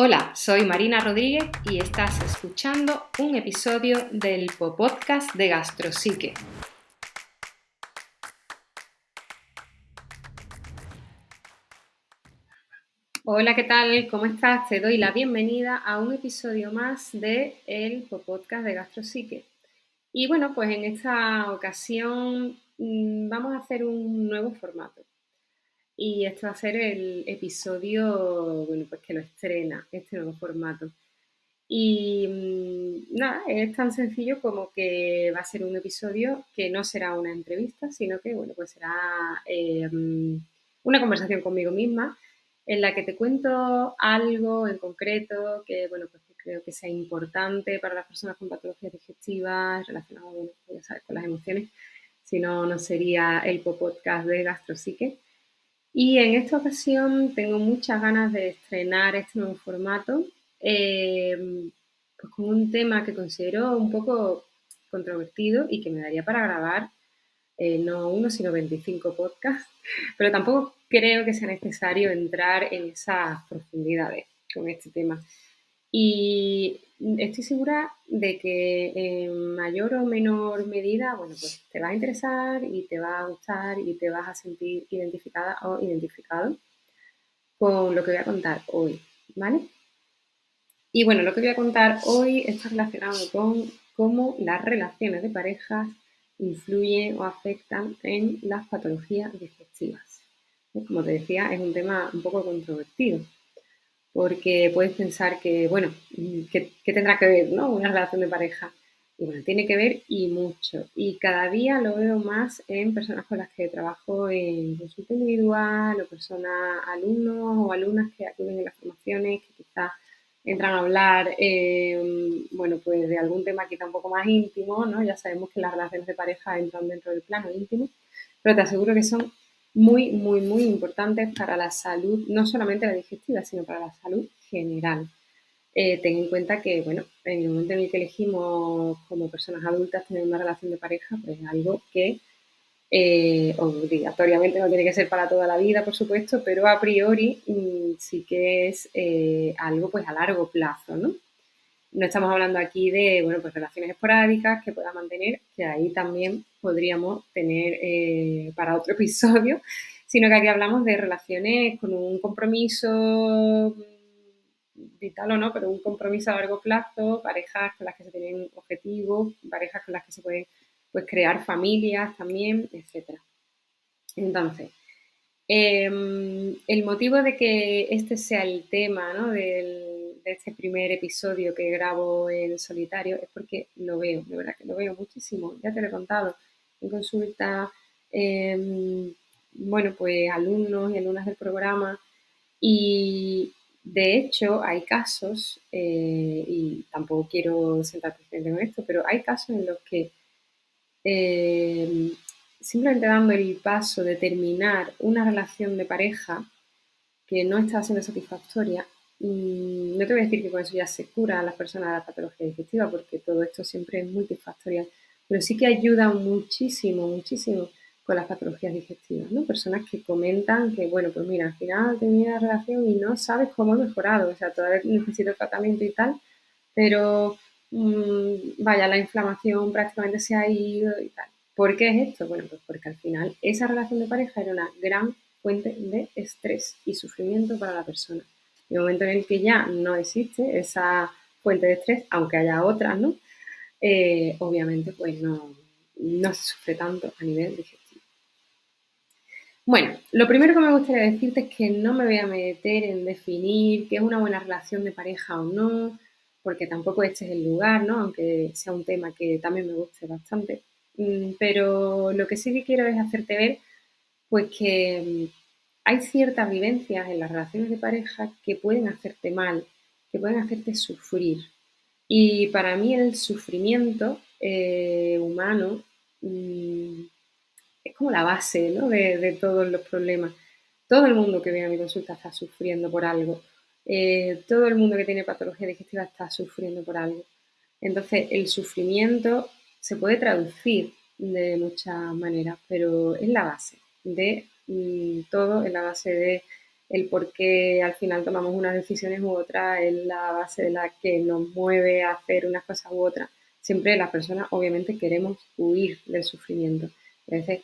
Hola, soy Marina Rodríguez y estás escuchando un episodio del podcast de Gastrosique. Hola, ¿qué tal? ¿Cómo estás? Te doy la bienvenida a un episodio más de el podcast de Gastrosique. Y bueno, pues en esta ocasión mm, vamos a hacer un nuevo formato. Y este va a ser el episodio, bueno, pues que lo estrena, este nuevo formato. Y mm, nada, es tan sencillo como que va a ser un episodio que no será una entrevista, sino que, bueno, pues será em, una conversación conmigo misma en la que te cuento algo en concreto que, bueno, pues creo que sea importante para las personas con patologías digestivas relacionadas, bueno, ya sabes, con las emociones, si no, no sería el podcast de Gastrosique. Y en esta ocasión tengo muchas ganas de estrenar este nuevo formato em, pues con un tema que considero un poco controvertido y que me daría para grabar eh, no uno, sino 25 podcasts, pero tampoco creo que sea necesario entrar en esas profundidades con este tema. Y estoy segura de que en mayor o menor medida, bueno, pues te va a interesar y te va a gustar y te vas a sentir identificada o identificado con lo que voy a contar hoy, ¿vale? Y bueno, lo que voy a contar hoy está relacionado con cómo las relaciones de parejas influyen o afectan en las patologías digestivas. Como te decía, es un tema un poco controvertido porque puedes pensar que, bueno, ¿qué, tendrá que ver, no? Una relación de pareja. Y bueno, tiene que ver y mucho. Y cada día lo veo más en personas con las que trabajo en consulta individual o personas, alumnos o alumnas que acuden en las formaciones, que quizás entran a hablar, eh, bueno, pues de algún tema quizá un poco más íntimo, ¿no? Ya sabemos que las relaciones de pareja entran dentro del plano íntimo, pero te aseguro que son muy, muy, muy importantes para la salud, no solamente la digestiva, sino para la salud general. Eh, ten en cuenta que, bueno, en el momento en el que elegimos como personas adultas tener una relación de pareja, pues es algo que eh, obligatoriamente no tiene que ser para toda la vida, por supuesto, pero a priori mm, sí que es eh, algo pues a largo plazo, ¿no? No estamos hablando aquí de, bueno, pues relaciones esporádicas que pueda mantener, que ahí también podríamos tener eh, para otro episodio, sino que aquí hablamos de relaciones con un compromiso vital o no, pero un compromiso a largo plazo, parejas con las que se tienen objetivos, parejas con las que se pueden pues, crear familias también, etc. Entonces, em, el motivo de que este sea el tema ¿no? del este primer episodio que grabo en solitario es porque lo veo, de verdad que lo veo muchísimo. Ya te lo he contado en consulta, em, bueno, pues alumnos y alumnas del programa. Y de hecho hay casos, eh, y tampoco quiero sentar presente con esto, pero hay casos en los que em, simplemente dando el paso de terminar una relación de pareja que no está siendo satisfactoria, no te voy a decir que con eso ya se cura a las personas de la patología digestiva, porque todo esto siempre es multifactorial, pero sí que ayuda muchísimo, muchísimo con las patologías digestivas, ¿no? Personas que comentan que, bueno, pues mira, al final termina la relación y no sabes cómo he mejorado, o sea, todavía necesito tratamiento y tal, pero mm, vaya, la inflamación prácticamente se ha ido y tal. ¿Por qué es esto? Bueno, pues porque al final esa relación de pareja era una gran fuente de estrés y sufrimiento para la persona. En el momento en el que ya no existe esa fuente de estrés, aunque haya otras, ¿no? Eh, obviamente, pues no, no se sufre tanto a nivel digestivo. Bueno, lo primero que me gustaría decirte es que no me voy a meter en definir qué es una buena relación de pareja o no, porque tampoco este es el lugar, ¿no? Aunque sea un tema que también me guste bastante. Mm, pero lo que sí que quiero es hacerte ver, pues que hay ciertas vivencias en las relaciones de pareja que pueden hacerte mal, que pueden hacerte sufrir. Y para mí el sufrimiento eh, humano mm, es como la base de, todos los problemas. Todo el mundo que viene a mi consulta está sufriendo por algo. Eh, todo el mundo que tiene patología digestiva está sufriendo por algo. Entonces, el sufrimiento se puede traducir de muchas maneras, pero es la base de todo en la base de el por qué al final tomamos unas decisiones u otras, es la base de la que nos mueve a hacer unas cosas u otras. Siempre las personas obviamente queremos huir del sufrimiento. A veces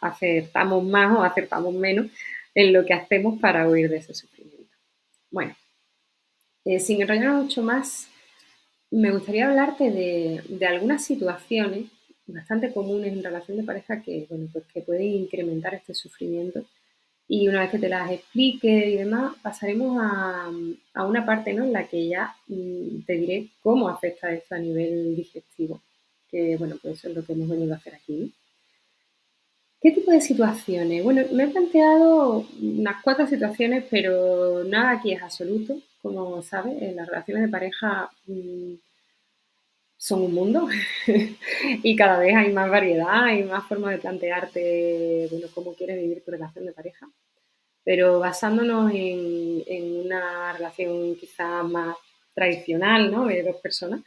acertamos más o acertamos menos en lo que hacemos para huir de ese sufrimiento. Bueno, eh, sin enrollar mucho más, me gustaría hablarte de, algunas situaciones bastante comunes en relación de pareja que, bueno, pues que pueden incrementar este sufrimiento. Y una vez que te las explique y demás, pasaremos a, una parte ¿no? en la que ya mm, te diré cómo afecta esto a nivel digestivo, que bueno, pues eso es lo que hemos venido a hacer aquí. ¿Qué tipo de situaciones? Bueno, me he planteado unas cuatro situaciones, pero nada aquí es absoluto. Como sabes, las relaciones de pareja mm, son un mundo y cada vez hay más variedad y más formas de plantearte bueno, cómo quieres vivir tu relación de pareja. Pero basándonos en, una relación quizá más tradicional ¿no? de dos personas,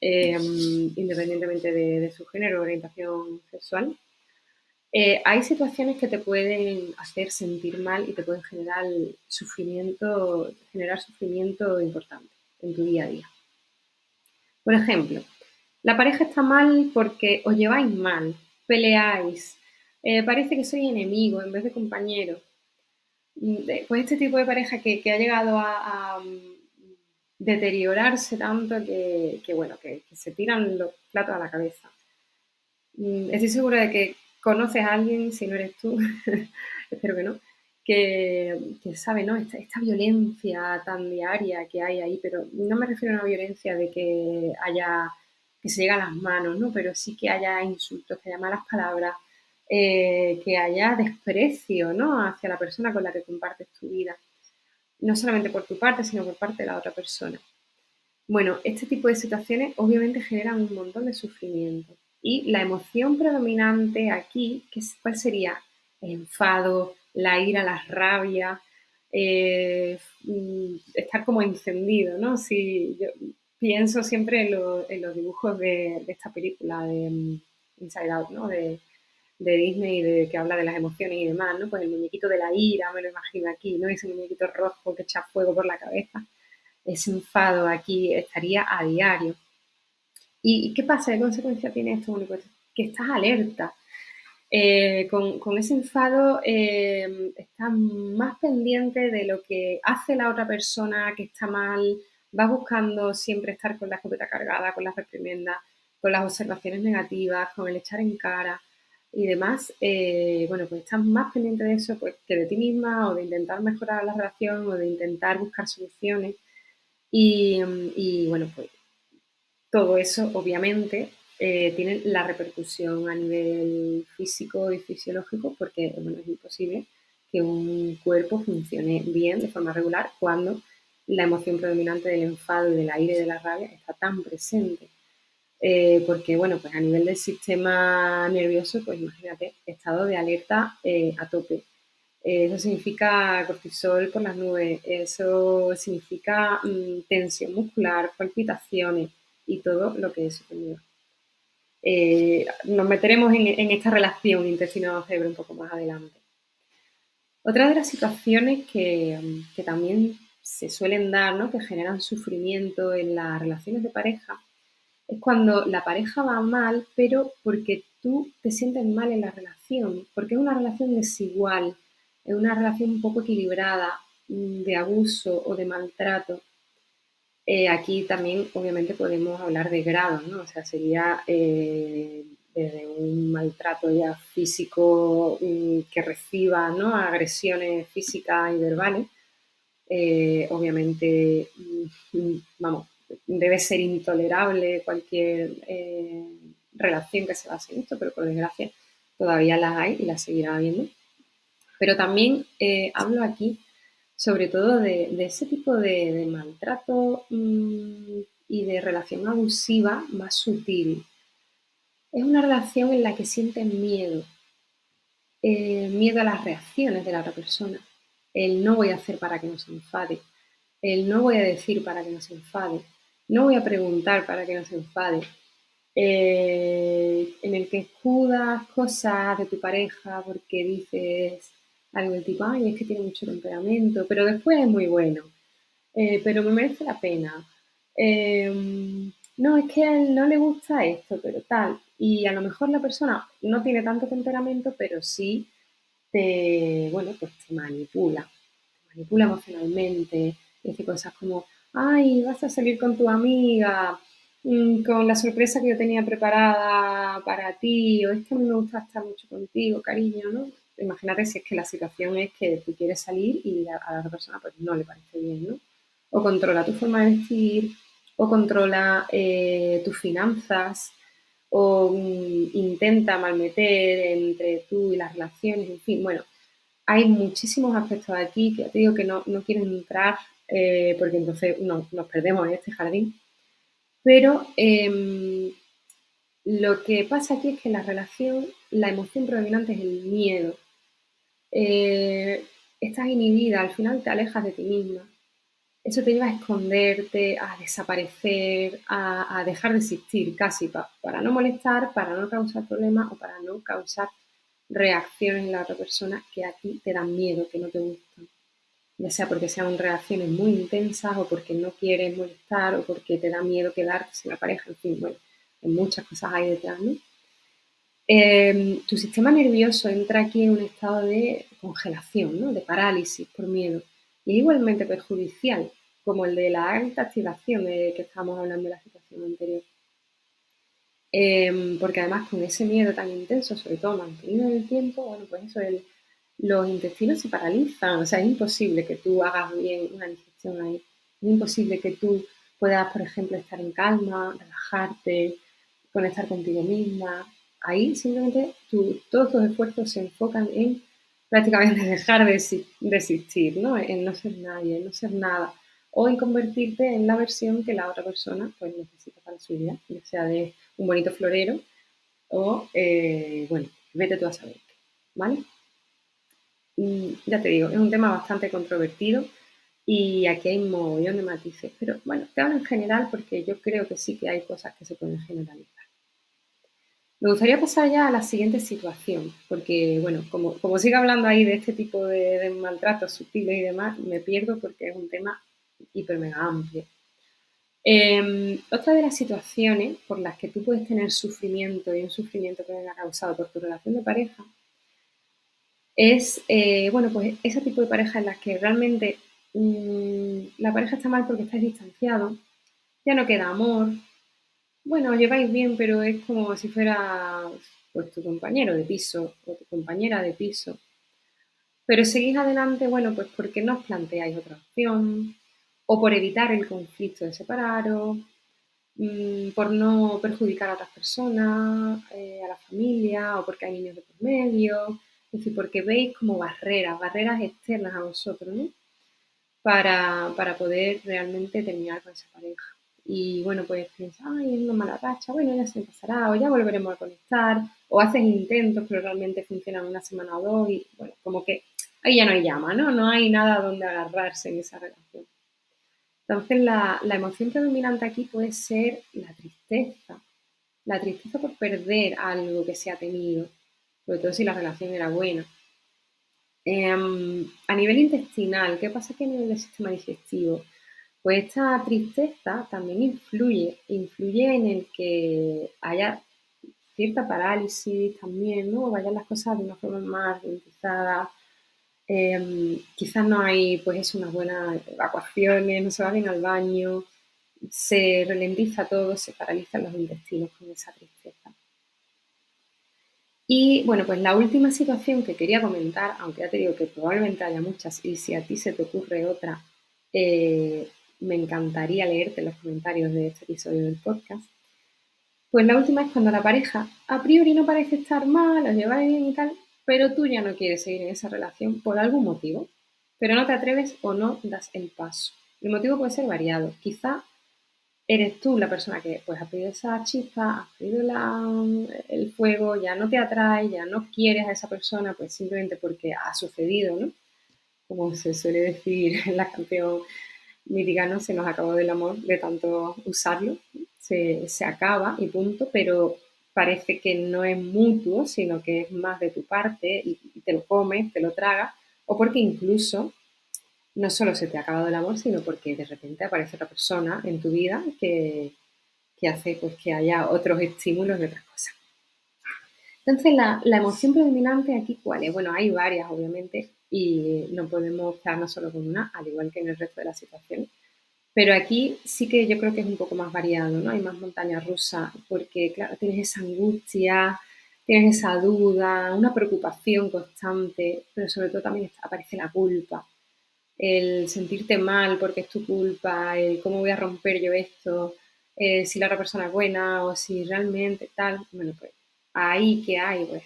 eh, independientemente de, de, su género o orientación sexual, eh, hay situaciones que te pueden hacer sentir mal y te pueden generar sufrimiento, generar sufrimiento importante en tu día a día. Por ejemplo, la pareja está mal porque os lleváis mal, peleáis, eh, parece que sois enemigo en vez de compañero. Pues este tipo de pareja que, ha llegado a, mm, deteriorarse tanto que, bueno, que, se tiran los platos a la cabeza. Mm, estoy segura de que conoces a alguien, si no eres tú, espero que no, que, sabe, ¿no? Esta, esta, violencia tan diaria que hay ahí, pero no me refiero a una violencia de que haya, que se llega a las manos, ¿no? Pero sí que haya insultos, que haya malas palabras, eh, que haya desprecio, ¿no? Hacia la persona con la que compartes tu vida. No solamente por tu parte, sino por parte de la otra persona. Bueno, este tipo de situaciones obviamente generan un montón de sufrimiento. Y la emoción predominante aquí, ¿cuál sería? El enfado, la ira, la rabia, eh, mm, estar como encendido, ¿no? Si yo pienso siempre en, los dibujos de, esta película de mm, Inside Out, ¿no? De, Disney, de, que habla de las emociones y demás, ¿no? Pues el muñequito de la ira, me lo imagino aquí, ¿no? Ese muñequito rojo que echa fuego por la cabeza. Ese enfado aquí estaría a diario. ¿Y qué pasa? ¿Qué consecuencia tiene esto? Pues que estás alerta. Eh, con, ese enfado eh, estás más pendiente de lo que hace la otra persona que está mal, vas buscando siempre estar con la escopeta cargada, con las reprimendas, con las observaciones negativas, con el echar en cara y demás. Eh, bueno, pues estás más pendiente de eso pues, que de ti misma o de intentar mejorar la relación o de intentar buscar soluciones. Y, y bueno, pues todo eso, obviamente, eh, tiene la repercusión a nivel físico y fisiológico porque bueno, es imposible que un cuerpo funcione bien de forma regular cuando la emoción predominante del enfado y del aire y de la rabia está tan presente. Eh, porque, bueno, pues a nivel del sistema nervioso, pues imagínate, estado de alerta eh, a tope. eso significa cortisol por las nubes, eso significa mm, tensión muscular, palpitaciones, y todo lo que eso conlleva. Eh, nos meteremos en, esta relación intestino-cerebro un poco más adelante. Otra de las situaciones que, también se suelen dar, ¿no? que generan sufrimiento en las relaciones de pareja, es cuando la pareja va mal, pero porque tú te sientes mal en la relación, porque es una relación desigual, es una relación un poco equilibrada, mm, de abuso o de maltrato. Eh, aquí también, obviamente, podemos hablar de grados, ¿no? O sea, sería eh, desde un maltrato ya físico mm, que reciba, ¿no? Agresiones físicas y verbales. Eh, obviamente, mm, vamos, debe ser intolerable cualquier relación que se base en esto, pero por desgracia todavía las hay y las seguirá habiendo. Pero también hablo aquí sobre todo de, ese tipo de, maltrato mm, y de relación abusiva más sutil. Es una relación en la que sienten miedo, eh, miedo a las reacciones de la otra persona, el no voy a hacer para que no se enfade, el no voy a decir para que no se enfade, no voy a preguntar para que no se enfade, eh, en el que escudas cosas de tu pareja porque dices algo del tipo, ay, es que tiene mucho temperamento, pero después es muy bueno, eh, pero me merece la pena. Em, no, es que a él no le gusta esto, pero tal. Y a lo mejor la persona no tiene tanto temperamento, pero sí te, bueno, pues te manipula, te manipula emocionalmente, dice cosas como, ay, vas a salir con tu amiga, mm, con la sorpresa que yo tenía preparada para ti, o es que a mí me gusta estar mucho contigo, cariño, ¿no? Imagínate si es que la situación es que tú quieres salir y a, la otra persona pues no le parece bien, ¿no? O controla tu forma de vestir, o controla eh, tus finanzas, o mm, intenta malmeter entre tú y las relaciones, en fin, bueno, hay muchísimos aspectos aquí que te digo que no, no quiero entrar eh, porque entonces nos perdemos en este jardín, pero em, lo que pasa aquí es que la relación la emoción predominante es el miedo. Eh, estás inhibida, al final te alejas de ti misma. Eso te lleva a esconderte, a desaparecer, a, dejar de existir casi para no molestar, para no causar problemas o para no causar reacciones en la otra persona que a ti te dan miedo, que no te gustan. Ya sea porque sean reacciones muy intensas o porque no quieres molestar o porque te da miedo quedarte sin la pareja, en fin, bueno, muchas cosas hay detrás, ¿no? Em, tu sistema nervioso entra aquí en un estado de congelación, ¿no? de parálisis por miedo. Y es igualmente perjudicial, como el de la alta activación de que estábamos hablando en la situación anterior. Em, porque además con ese miedo tan intenso, sobre todo mantenido en el tiempo, bueno, pues eso, los intestinos se paralizan, o sea, es imposible que tú hagas bien una digestión ahí, es imposible que tú puedas, por ejemplo, estar en calma, relajarte, conectar contigo misma. Ahí simplemente todos tus esfuerzos se enfocan en prácticamente dejar de, existir, ¿no? En no ser nadie, en no ser nada. O en convertirte en la versión que la otra persona pues, necesita para su vida, ya sea de un bonito florero o, eh, bueno, vete tú a saber ¿vale? Y ya te digo, es un tema bastante controvertido y aquí hay un montón de matices, pero bueno, te hablo en general porque yo creo que sí que hay cosas que se pueden generalizar. Me gustaría pasar ya a la siguiente situación, porque, bueno, como, como sigo hablando ahí de este tipo de, maltratos sutiles y demás, me pierdo porque es un tema hiper mega amplio. Em, otra de las situaciones por las que tú puedes tener sufrimiento y un sufrimiento que venga causado por tu relación de pareja es, eh, bueno, pues ese tipo de pareja en las que realmente mm, la pareja está mal porque estáis distanciados, ya no queda amor, bueno, lleváis bien, pero es como si fuera pues, tu compañero de piso o tu compañera de piso. Pero seguís adelante, bueno, pues porque no os planteáis otra opción, o por evitar el conflicto de separaros, mm, por no perjudicar a otras personas, eh, a la familia, o porque hay niños de por medio, es decir, porque veis como barreras, barreras externas a vosotros, ¿no? Para, para poder realmente terminar con esa pareja. Y bueno, pues piensas, ay, es una mala racha, bueno, ya se pasará, o ya volveremos a conectar, o haces intentos, pero realmente funcionan una semana o dos, y bueno, como que ahí ya no hay llama, ¿no? No hay nada donde agarrarse en esa relación. Entonces, la, la emoción predominante aquí puede ser la tristeza, la tristeza por perder algo que se ha tenido, sobre todo si la relación era buena. Em, a nivel intestinal, ¿qué pasa aquí a nivel del sistema digestivo? Pues esta tristeza también influye, influye en el que haya cierta parálisis también, ¿no? Vayan las cosas de una forma más ralentizada. Em, quizás no hay, pues, es unas buenas evacuaciones, no se va bien al baño, se ralentiza todo, se paralizan los intestinos con esa tristeza. Y bueno, pues la última situación que quería comentar, aunque ya te digo que probablemente haya muchas y si a ti se te ocurre otra, eh, me encantaría leerte los comentarios de este episodio del podcast. Pues la última es cuando la pareja a priori no parece estar mal, os lleva bien y tal, pero tú ya no quieres seguir en esa relación por algún motivo, pero no te atreves o no das el paso. El motivo puede ser variado. Quizá eres tú la persona que pues, ha pedido esa chispa, ha pedido el fuego, ya no te atrae, ya no quieres a esa persona, pues simplemente porque ha sucedido, ¿no? Como se suele decir en la canción mítica, Se nos acabó del amor de tanto usarlo, se, acaba y punto, pero parece que no es mutuo, sino que es más de tu parte y, te lo comes, te lo tragas, o porque incluso no solo se te ha acabado el amor, sino porque de repente aparece otra persona en tu vida que, hace pues, que haya otros estímulos y otras cosas. Entonces, la, la, emoción predominante aquí, ¿cuál es? Bueno, hay varias, obviamente, y no podemos quedarnos solo con una, al igual que en el resto de las situaciones. Pero aquí sí que yo creo que es un poco más variado, ¿no? Hay más montaña rusa, porque, claro, tienes esa angustia, tienes esa duda, una preocupación constante, pero sobre todo también aparece la culpa el sentirte mal porque es tu culpa, el cómo voy a romper yo esto, eh, si la otra persona es buena o si realmente tal, bueno, pues ahí que hay pues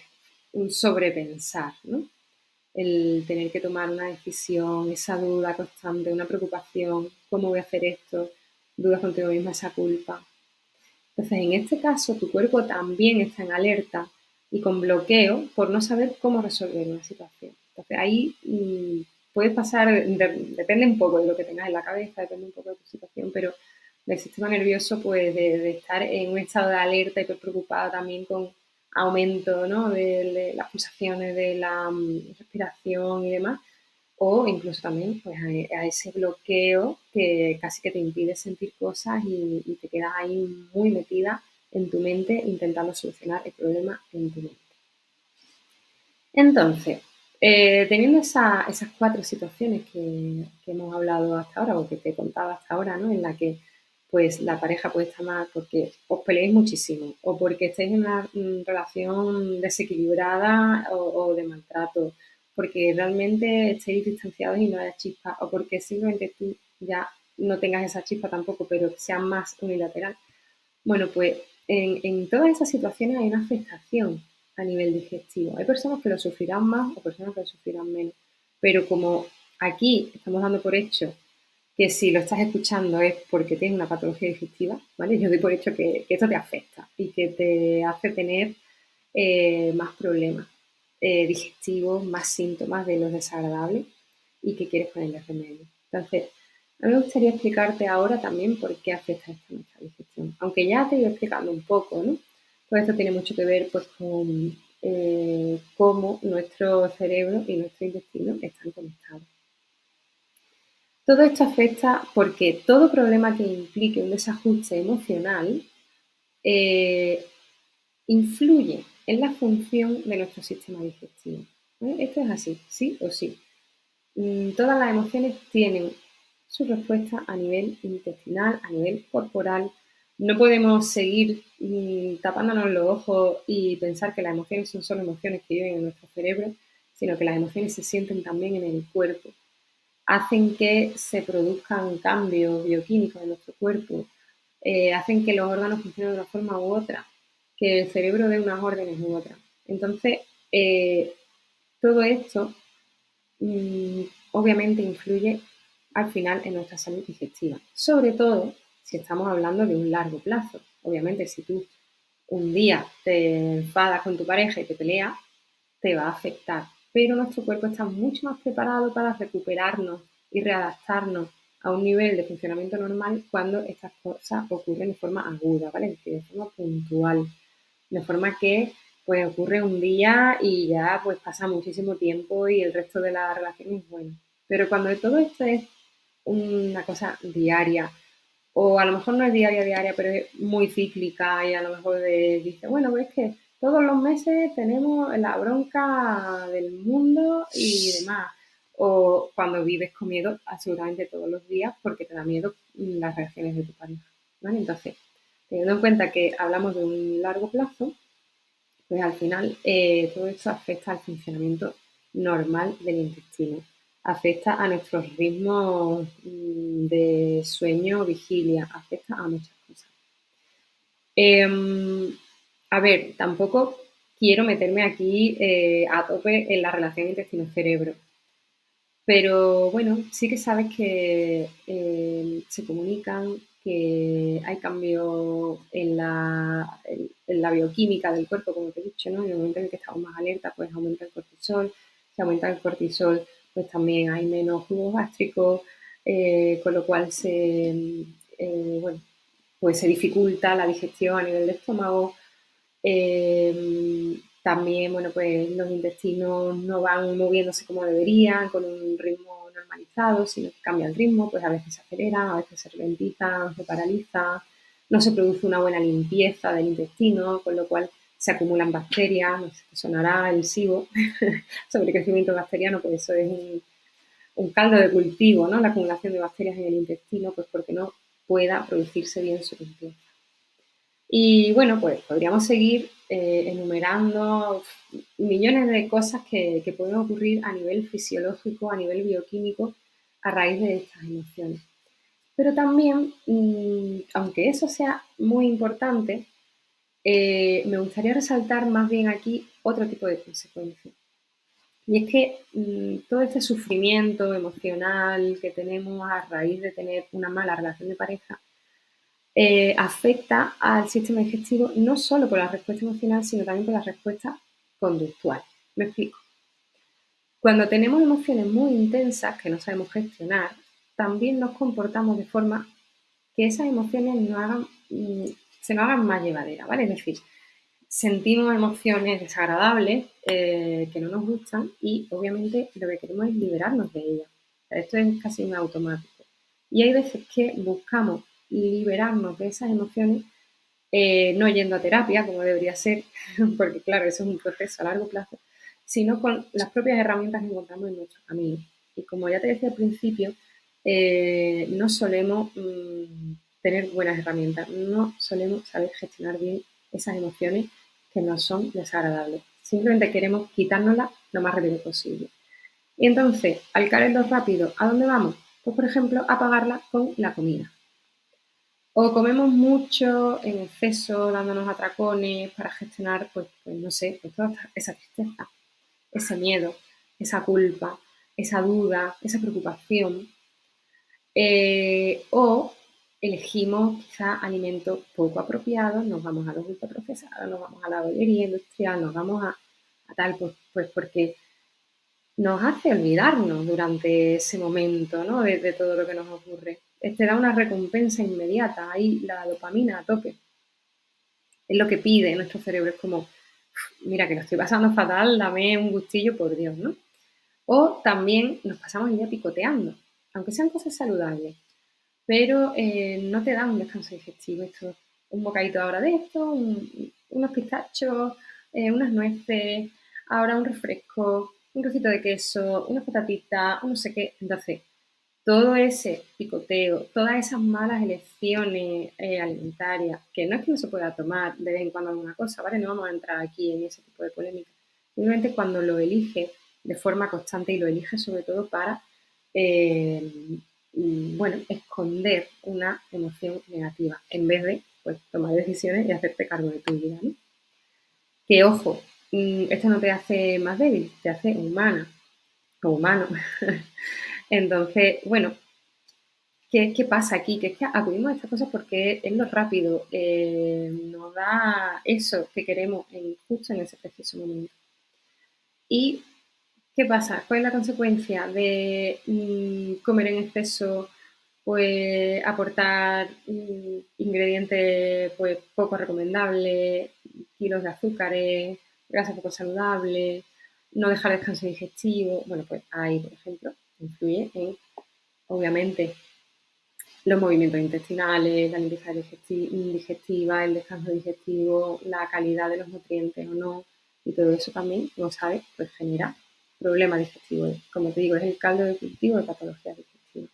un sobrepensar, ¿no? El tener que tomar una decisión, esa duda constante, una preocupación, ¿cómo voy a hacer esto? Dudas contigo misma, esa culpa. Entonces, en este caso, tu cuerpo también está en alerta y con bloqueo por no saber cómo resolver una situación. Entonces, ahí mm, puede pasar, depende un poco de lo que tengas en la cabeza, depende un poco de tu situación, pero el sistema nervioso, pues de, estar en un estado de alerta y preocupado también con aumento ¿no? de, las pulsaciones, de la mm, respiración y demás, o incluso también pues, a, ese bloqueo que casi que te impide sentir cosas y, te quedas ahí muy metida en tu mente intentando solucionar el problema en tu mente. Entonces, eh, teniendo esas cuatro situaciones que, hemos hablado hasta ahora o que te contaba hasta ahora, ¿no? En la que pues la pareja puede estar mal porque os peleéis muchísimo o porque estáis en una relación desequilibrada o, de maltrato, porque realmente estéis distanciados y no haya chispa o porque simplemente tú ya no tengas esa chispa tampoco, pero sea más unilateral. Bueno, pues en, en todas esas situaciones hay una afectación a nivel digestivo. Hay personas que lo sufrirán más o personas que lo sufrirán menos, pero como aquí estamos dando por hecho que si lo estás escuchando es porque tienes una patología digestiva, ¿vale? Yo doy por hecho que, esto te afecta y que te hace tener eh, más problemas eh, digestivos, más síntomas de los desagradables y que quieres ponerle remedio. Entonces, a mí me gustaría explicarte ahora también por qué afecta esto a nuestra digestión. Aunque ya te he ido explicando un poco, ¿no? Pues esto tiene mucho que ver pues, con eh, cómo nuestro cerebro y nuestro intestino están conectados. Todo esto afecta porque todo problema que implique un desajuste emocional eh, influye en la función de nuestro sistema digestivo. Esto es así, sí o sí. Mm, todas las emociones tienen su respuesta a nivel intestinal, a nivel corporal, no podemos seguir mm, tapándonos los ojos y pensar que las emociones son solo emociones que viven en nuestro cerebro, sino que las emociones se sienten también en el cuerpo. Hacen que se produzcan cambios bioquímicos en nuestro cuerpo, eh, hacen que los órganos funcionen de una forma u otra, que el cerebro dé unas órdenes u otras. Entonces, eh, todo esto mm, obviamente influye al final en nuestra salud digestiva, sobre todo si estamos hablando de un largo plazo. Obviamente, si tú un día te enfadas con tu pareja y te peleas, te va a afectar. Pero nuestro cuerpo está mucho más preparado para recuperarnos y readaptarnos a un nivel de funcionamiento normal cuando estas cosas ocurren de forma aguda, ¿vale? de forma puntual. De forma que pues ocurre un día y ya pues pasa muchísimo tiempo y el resto de la relación es bueno. Pero cuando todo esto es una cosa diaria, o a lo mejor no es diaria, diaria, pero es muy cíclica y a lo mejor dice, bueno, pues es que todos los meses tenemos la bronca del mundo y demás. O cuando vives con miedo, absolutamente todos los días, porque te da miedo las reacciones de tu pareja. Entonces, teniendo en cuenta que hablamos de un largo plazo, pues al final eh, todo esto afecta al funcionamiento normal del intestino afecta a nuestros ritmos mm, de sueño, vigilia, afecta a muchas cosas. Em, a ver, tampoco quiero meterme aquí eh, a tope en la relación intestino-cerebro, pero bueno, sí que sabes que em, se comunican, que hay cambio en la, bioquímica del cuerpo, como te he dicho, ¿no? En el momento en que estamos más alerta, pues aumenta el cortisol, se aumenta el cortisol, pues también hay menos jugo gástrico, eh, con lo cual se, eh, pues se dificulta la digestión a nivel de estómago. Eh, También, bueno, pues los intestinos no van moviéndose como deberían, con un ritmo normalizado, sino que cambia el ritmo, pues a veces se acelera, a veces se ralentiza, se paraliza, no se produce una buena limpieza del intestino, con lo cual se acumulan bacterias, no sé, sonará el SIBO, sobre crecimiento bacteriano, pues eso es un, un, caldo de cultivo, ¿no? La acumulación de bacterias en el intestino, pues porque no pueda producirse bien su limpieza. Y bueno, pues podríamos seguir eh, enumerando millones de cosas que, pueden ocurrir a nivel fisiológico, a nivel bioquímico, a raíz de estas emociones. Pero también, mm, aunque eso sea muy importante, eh, me gustaría resaltar más bien aquí otro tipo de consecuencias. Y es que mm, todo este sufrimiento emocional que tenemos a raíz de tener una mala relación de pareja eh, afecta al sistema digestivo no solo por la respuesta emocional, sino también por la respuesta conductual. Me explico. Cuando tenemos emociones muy intensas que no sabemos gestionar, también nos comportamos de forma que esas emociones mm, se nos hagan más llevaderas, ¿vale? Es decir, sentimos emociones desagradables eh, que no nos gustan y obviamente lo que queremos es liberarnos de ellas. Esto es casi un automático. Y hay veces que buscamos liberarnos de esas emociones, eh, no yendo a terapia, como debería ser, porque claro, eso es un proceso a largo plazo, sino con las propias herramientas que encontramos en nuestro camino. Y como ya te decía al principio, eh, no solemos mm, tener buenas herramientas, no solemos saber gestionar bien esas emociones que nos son desagradables. Simplemente queremos quitárnoslas lo más rápido posible. Y entonces, al caerlo rápido, ¿a dónde vamos? Pues, por ejemplo, a con la comida. O comemos mucho en exceso, dándonos atracones para gestionar, pues, pues no sé, pues toda esa tristeza, ese miedo, esa culpa, esa duda, esa preocupación. Eh, o elegimos quizá alimentos poco apropiados, nos vamos a los ultraprocesados, nos vamos a la bollería industrial, nos vamos a, tal, pues, pues, porque nos hace olvidarnos durante ese momento ¿no? de todo lo que nos ocurre te da una recompensa inmediata, ahí la dopamina a tope. Es lo que pide nuestro cerebro, es como, mira que lo estoy pasando fatal, dame un gustillo, por Dios, ¿no? O también nos pasamos el día picoteando, aunque sean cosas saludables, pero eh, no te dan un descanso digestivo. Esto, un bocadito ahora de esto, unos pistachos, eh, unas nueces, ahora un refresco, un trocito de queso, unas patatitas, un no sé qué. Entonces, todo ese picoteo, todas esas malas elecciones eh, alimentarias, que no es que no se pueda tomar de vez en cuando alguna cosa, ¿vale? No vamos a entrar aquí en ese tipo de polémica. Simplemente cuando lo elige de forma constante y lo elige sobre todo para, eh, bueno, esconder una emoción negativa, en vez de, pues, tomar decisiones y hacerte cargo de tu vida, ¿no? Que, ojo, mm, esto no te hace más débil, te hace humana o humano. Entonces, bueno, ¿qué, pasa aquí? Que es que acudimos a estas cosas porque es lo rápido, eh, nos da eso que queremos en, justo en ese preciso momento. ¿Y qué pasa? ¿Cuál es la consecuencia de mm, comer en exceso? Pues aportar mm, ingredientes pues, poco recomendables, kilos de azúcares, grasa poco saludable, no dejar descanso digestivo. Bueno, pues ahí, por ejemplo, influye en, obviamente, los movimientos intestinales, la limpieza digestiva, el descanso digestivo, la calidad de los nutrientes o no, y todo eso también, como sabes, pues genera problemas digestivos. Como te digo, es el caldo de de patologías digestivas.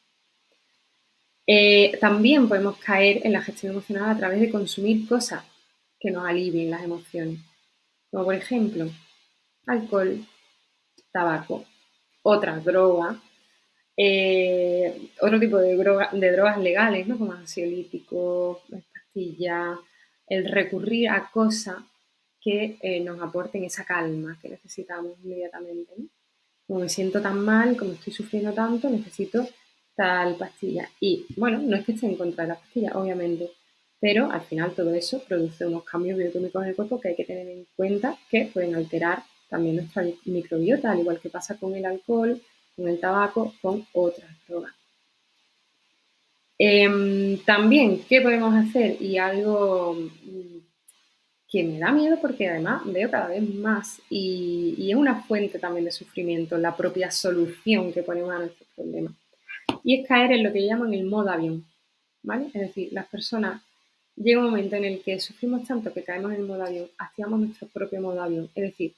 Eh, también podemos caer en la gestión emocional a través de consumir cosas que nos alivien las emociones, como por ejemplo alcohol, tabaco, otras drogas eh, otro tipo de, drogas legales, ¿no? como ansiolíticos, pastillas, el recurrir a cosas que eh, nos aporten esa calma que necesitamos inmediatamente. Como me siento tan mal, como estoy sufriendo tanto, necesito tal pastilla. Y bueno, no es que esté en contra de la pastilla, obviamente, pero al final todo eso produce unos cambios bioquímicos en el cuerpo que hay que tener en cuenta que pueden alterar también nuestra microbiota, al igual que pasa con el alcohol, con el tabaco, con otras drogas. Em, también, ¿qué podemos hacer? Y algo mm, que me da miedo porque además veo cada vez más y, es una fuente también de sufrimiento, la propia solución que ponemos a nuestros problemas. Y es caer en lo que llaman el modo avión, ¿vale? Es decir, las personas llega un momento en el que sufrimos tanto que caemos en el modo avión, activamos nuestro propio modo avión. Es decir,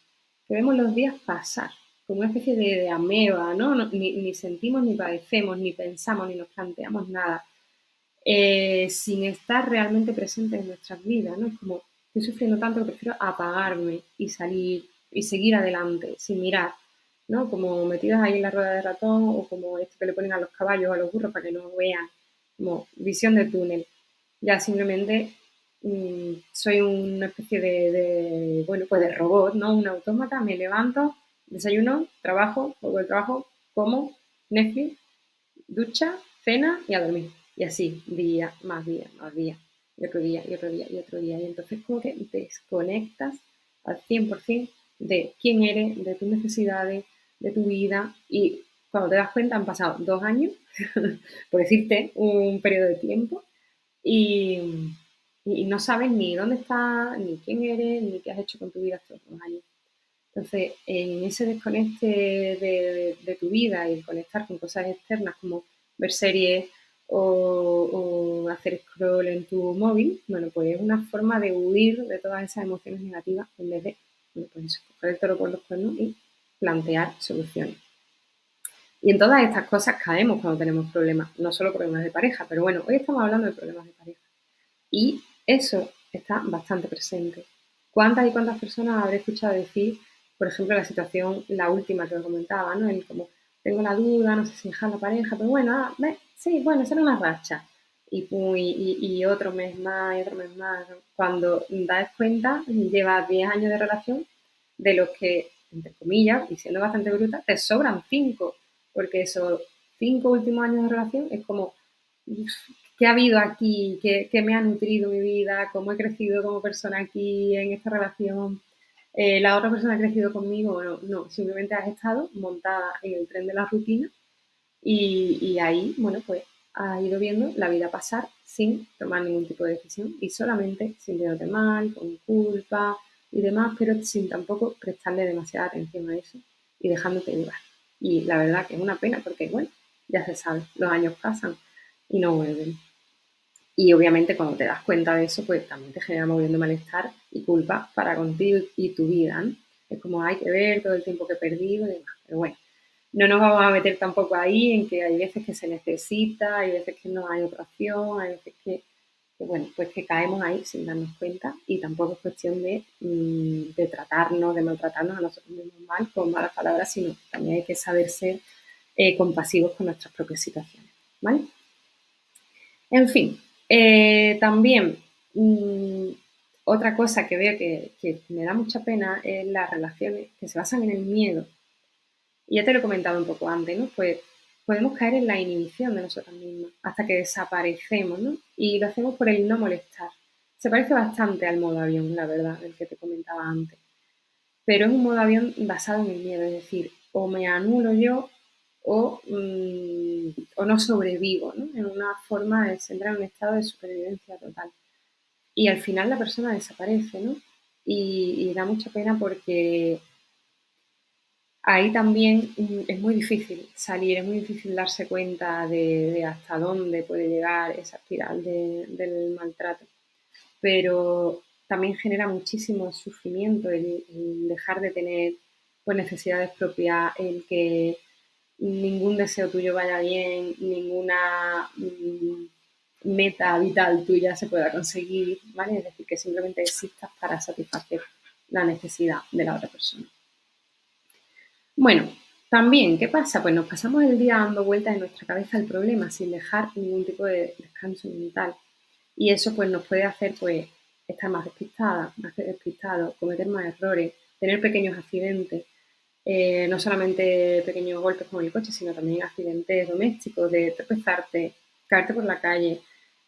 que vemos los días pasar como una especie de, ameba, ¿no? ni, sentimos, ni padecemos, ni pensamos, ni nos planteamos nada, eh, sin estar realmente presentes en nuestras vidas, ¿no? Es como, estoy sufriendo tanto que prefiero apagarme y salir y seguir adelante, sin mirar, ¿no? Como metidas ahí en la rueda de ratón o como esto que le ponen a los caballos, a los burros para que no vean, como visión de túnel. Ya simplemente mm, soy una especie de, de, bueno, pues de robot, ¿no? Un autómata, me levanto, desayuno, trabajo, vuelvo al trabajo, como, Netflix, ducha, cena y a dormir. Y así, día, más día, más día, y otro día, y otro día, y otro día. Y entonces como que desconectas al 100% de quién eres, de tus necesidades, de tu vida. Y cuando te das cuenta han pasado dos años, por decirte un periodo de tiempo, y, y no sabes ni dónde estás, ni quién eres, ni qué has hecho con tu vida estos dos años. Entonces, en ese desconecte de, tu vida y conectar con cosas externas como ver series o, hacer scroll en tu móvil, bueno, pues es una forma de huir de todas esas emociones negativas en vez de, bueno, pues coger el por los cuernos y plantear soluciones. Y en todas estas cosas caemos cuando tenemos problemas, no solo problemas de pareja, pero bueno, hoy estamos hablando de problemas de pareja. Y eso está bastante presente. ¿Cuántas y cuántas personas habré escuchado decir por ejemplo, la situación, la última que os comentaba, ¿no? El como, tengo la duda, no sé si dejar la pareja, pero bueno, ah, sí, bueno, será una racha. Y, y, otro mes más, y otro mes más. Cuando das cuenta, llevas 10 años de relación, de los que, entre comillas, y siendo bastante bruta, te sobran 5, porque esos 5 últimos años de relación es como, ¿qué ha habido aquí? ¿Qué, ¿Qué me ha nutrido mi vida? ¿Cómo he crecido como persona aquí en esta relación? Eh, la otra persona ha crecido conmigo, no, no, simplemente has estado montada en el tren de la rutina y, ahí, bueno, pues has ido viendo la vida pasar sin tomar ningún tipo de decisión y solamente sintiéndote mal, con culpa y demás, pero sin tampoco prestarle demasiada atención a eso y dejándote llevar. Y la verdad que es una pena porque, bueno, ya se sabe, los años pasan y no vuelven. Y obviamente cuando te das cuenta de eso, pues también te genera moviendo malestar y culpa para contigo y tu vida. Es como hay que ver todo el tiempo que he perdido y demás. Pero bueno, no nos vamos a meter tampoco ahí en que hay veces que se necesita, hay veces que no hay otra opción, hay veces que, bueno, pues que caemos ahí sin darnos cuenta y tampoco es cuestión de, mm, de tratarnos, de maltratarnos a nosotros mismos mal con malas palabras, sino también hay que saber ser eh, compasivos con nuestras propias situaciones. ¿Vale? En fin, eh, también, mm, otra cosa que veo que, me da mucha pena es las relaciones que se basan en el miedo. Y ya te lo he comentado un poco antes, ¿no? Pues podemos caer en la inhibición de nosotros mismos hasta que desaparecemos, ¿no? Y lo hacemos por el no molestar. Se parece bastante al modo avión, la verdad, el que te comentaba antes. Pero es un modo avión basado en el miedo, es decir, o me anulo yo Mm, o, no sobrevivo, ¿no? en una forma de en un estado de supervivencia total. Y al final la persona desaparece, ¿no? Y, da mucha pena porque ahí también es muy difícil salir, es muy difícil darse cuenta de, hasta dónde puede llegar esa espiral del maltrato. Pero también genera muchísimo sufrimiento el, dejar de tener pues, necesidades propias, el que ningún deseo tuyo vaya bien, ninguna mm, meta vital tuya se pueda conseguir, ¿vale? Es decir, que simplemente existas para satisfacer la necesidad de la otra persona. Bueno, también, ¿qué pasa? Pues nos pasamos el día dando vueltas en nuestra cabeza el problema sin dejar ningún tipo de descanso mental. Y eso pues nos puede hacer pues estar más despistada, más despistado, cometer más errores, tener pequeños accidentes, eh, no solamente pequeños golpes como el coche, sino también accidentes domésticos, de tropezarte, caerte por la calle,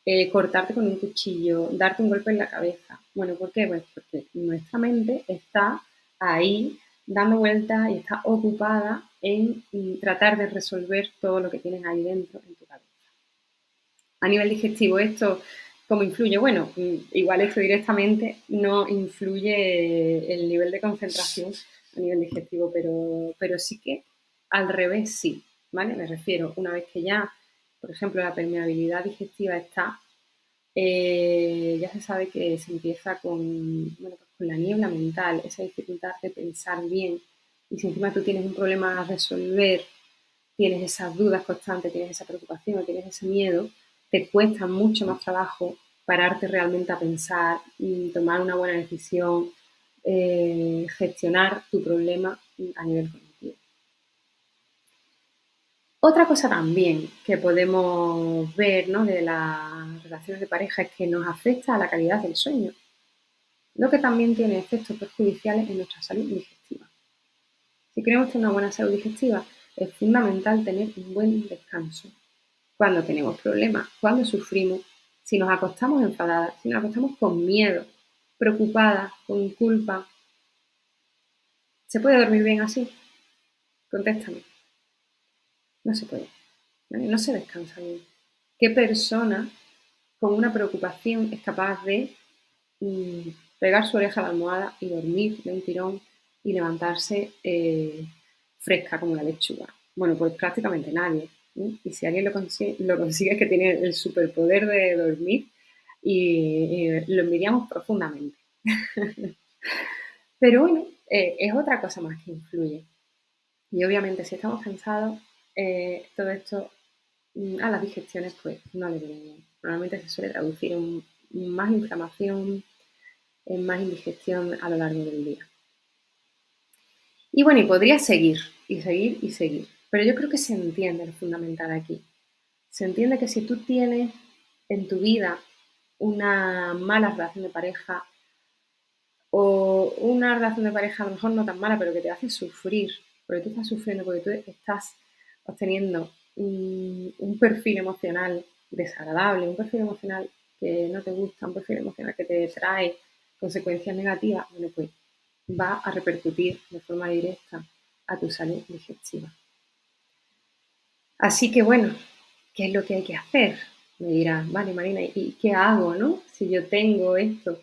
eh, cortarte con un cuchillo, darte un golpe en la cabeza. Bueno, ¿por qué? Pues porque nuestra mente está ahí dando vueltas y está ocupada en mm, tratar de resolver todo lo que tienes ahí dentro en tu cabeza. A nivel digestivo esto ¿Cómo influye? Bueno, mm, igual esto directamente no influye el nivel de concentración a nivel digestivo, pero, pero sí que al revés sí, ¿vale? Me refiero, una vez que ya, por ejemplo, la permeabilidad digestiva está, eh, ya se sabe que se empieza con, pues con la niebla mental, esa dificultad de pensar bien. Y si encima tú tienes un problema a resolver, tienes esas dudas constantes, tienes esa preocupación, tienes ese miedo, te cuesta mucho más trabajo pararte realmente a pensar, tomar una buena decisión, eh, gestionar tu problema a nivel cognitivo. Otra cosa también que podemos ver de las relaciones de pareja es que nos afecta a la calidad del sueño, lo que también tiene efectos perjudiciales en nuestra salud digestiva. Si queremos tener una buena salud digestiva, es fundamental tener un buen descanso. Cuando tenemos problemas, cuando sufrimos, si nos acostamos enfadadas, si nos acostamos con miedo, preocupadas, con culpa, ¿se puede dormir bien así? Contéstame. No se puede. No se descansa bien. ¿Qué persona con una preocupación es capaz de mm, pegar su oreja a la almohada y dormir de un tirón y levantarse eh, fresca como la lechuga? Bueno, pues prácticamente nadie. Y si alguien lo consigue, lo consigue es que tiene el superpoder de dormir y, lo envidiamos profundamente. Pero bueno, eh, es otra cosa más que influye. Y obviamente si estamos cansados, eh, todo esto mm, a las digestiones pues no le viene bien. Normalmente se suele traducir en más inflamación, en más indigestión a lo largo del día. Y bueno, y podría seguir, y seguir, y seguir. Pero yo creo que se entiende lo fundamental aquí. Se entiende que si tú tienes en tu vida una mala relación de pareja o una relación de pareja a lo mejor no tan mala, pero que te hace sufrir, porque tú estás sufriendo, porque tú estás obteniendo un, perfil emocional desagradable, un perfil emocional que no te gusta, un perfil emocional que te trae consecuencias negativas, bueno, pues va a repercutir de forma directa a tu salud digestiva. Así que bueno, ¿qué es lo que hay que hacer? Me dirás, vale Marina, ¿y qué hago, no? Si yo tengo esto,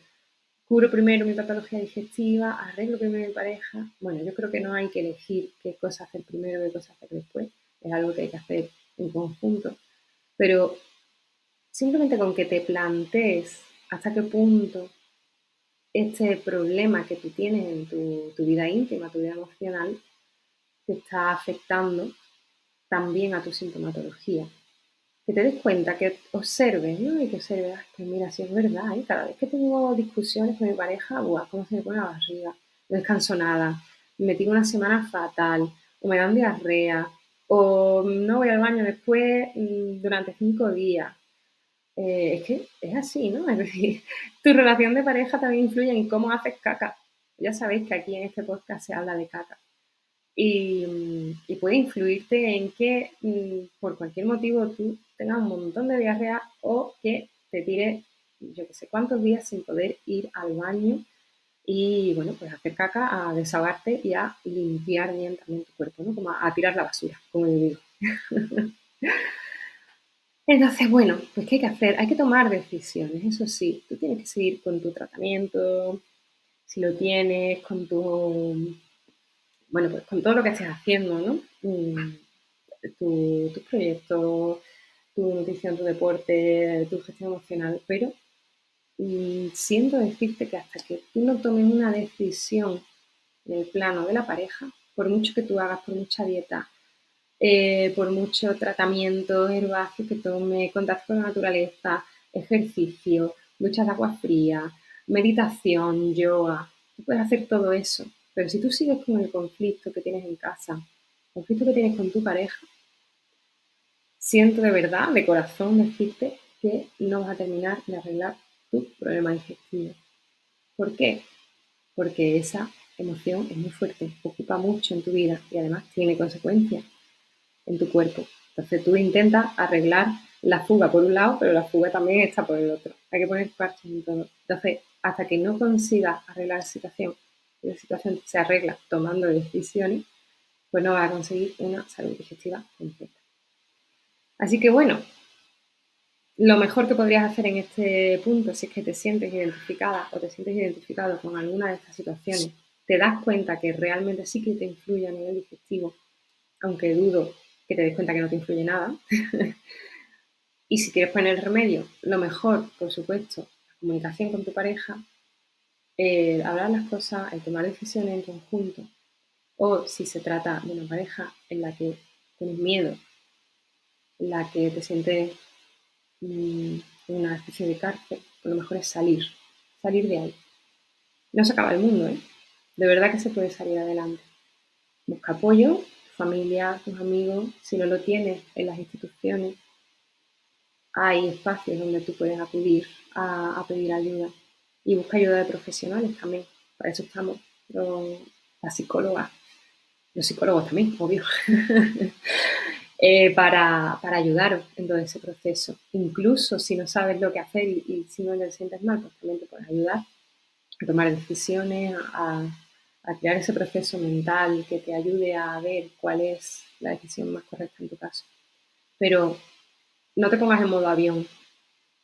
curo primero mi patología digestiva, arreglo primero mi pareja. Bueno, yo creo que no hay que elegir qué cosa hacer primero, qué cosa hacer después. Es algo que hay que hacer en conjunto. Pero simplemente con que te plantees hasta qué punto este problema que tú tienes en tu, tu vida íntima, tu vida emocional, te está afectando también a tu sintomatología. Que te des cuenta, que observes, ¿no? Y que observes, que mira, si es verdad, ¿eh? cada vez que tengo discusiones con mi pareja, ¡buah! ¿Cómo se me pone la barriga? No descanso nada, me tengo una semana fatal, o me dan diarrea, o no voy al baño después mm, durante cinco días. Eh, es que es así, ¿no? Es decir, tu relación de pareja también influye en cómo haces caca. Ya sabéis que aquí en este podcast se habla de caca y, puede influirte en que mm, por cualquier motivo tú tengas un montón de diarrea o que te tire yo qué sé cuántos días sin poder ir al baño y bueno, pues hacer caca, a desahogarte y a limpiar bien también tu cuerpo, ¿no? Como a, tirar la basura, como yo digo. Entonces, bueno, pues ¿qué hay que hacer? Hay que tomar decisiones, eso sí, tú tienes que seguir con tu tratamiento, si lo tienes, con tu bueno, pues con todo lo que estés haciendo, ¿no? Mm, tu, tu proyecto, tu nutrición, tu deporte, tu gestión emocional, pero mm, siento decirte que hasta que tú no tomes una decisión en el plano de la pareja, por mucho que tú hagas, por mucha dieta, eh, por mucho tratamiento herbáceo que tome, contacto con la naturaleza, ejercicio, duchas de agua fría, meditación, yoga, tú puedes hacer todo eso, pero si tú sigues con el conflicto que tienes en casa, el conflicto que tienes con tu pareja, siento de verdad, de corazón, decirte que no vas a terminar de arreglar tu problema digestivo. ¿Por qué? Porque esa emoción es muy fuerte, ocupa mucho en tu vida y además tiene consecuencias en tu cuerpo. Entonces tú intentas arreglar la fuga por un lado, pero la fuga también está por el otro. Hay que poner parches en todo. Entonces, hasta que no consigas arreglar la situación la situación se arregla tomando decisiones, pues no va a conseguir una salud digestiva completa. Así que bueno, lo mejor que podrías hacer en este punto, si es que te sientes identificada o te sientes identificado con alguna de estas situaciones, te das cuenta que realmente sí que te influye a nivel digestivo, aunque dudo que te des cuenta que no te influye nada. y si quieres poner el remedio, lo mejor, por supuesto, la comunicación con tu pareja, hablar las cosas, el tomar decisiones en conjunto, o si se trata de una pareja en la que tienes miedo, la que te sientes una especie de cárcel, lo mejor es salir, salir de ahí. No se acaba el mundo, ¿eh? De verdad que se puede salir adelante. Busca apoyo, tu familia, tus amigos, si no lo tienes en las instituciones, hay espacios donde tú puedes acudir a, pedir ayuda y busca ayuda de profesionales también. Para eso estamos las psicólogas, los psicólogos también, obvio. Eh, para, para, ayudaros en todo ese proceso. Incluso si no sabes lo que hacer y, si no te sientes mal, pues también te puedes ayudar a tomar decisiones, a, crear ese proceso mental que te ayude a ver cuál es la decisión más correcta en tu caso. Pero no te pongas en modo avión,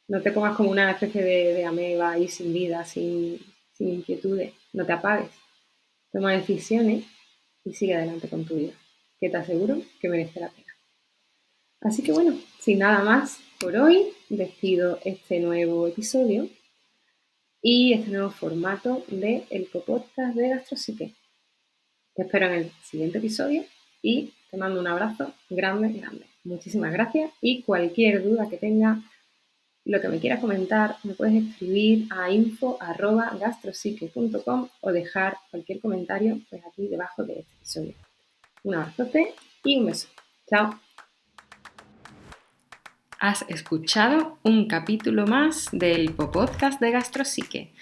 no te pongas como una especie de, de ameba ahí sin vida, sin, sin inquietudes, no te apagues. Toma decisiones y sigue adelante con tu vida, que te aseguro que merece la pena. Así que bueno, sin nada más por hoy, despido este nuevo episodio y este nuevo formato de el podcast de Gastrosique. Te espero en el siguiente episodio y te mando un abrazo grande, grande. Muchísimas gracias y cualquier duda que tenga, lo que me quieras comentar, me puedes escribir a info.gastrosique.com o dejar cualquier comentario pues aquí debajo de este episodio. Un abrazote y un beso. Chao. Has escuchado un capítulo más del podcast de Gastrosique.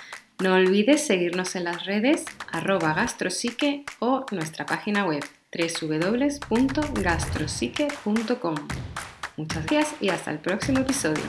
No olvides seguirnos en las redes arroba gastrosique o nuestra página web www.gastrosique.com. Muchas gracias y hasta el próximo episodio.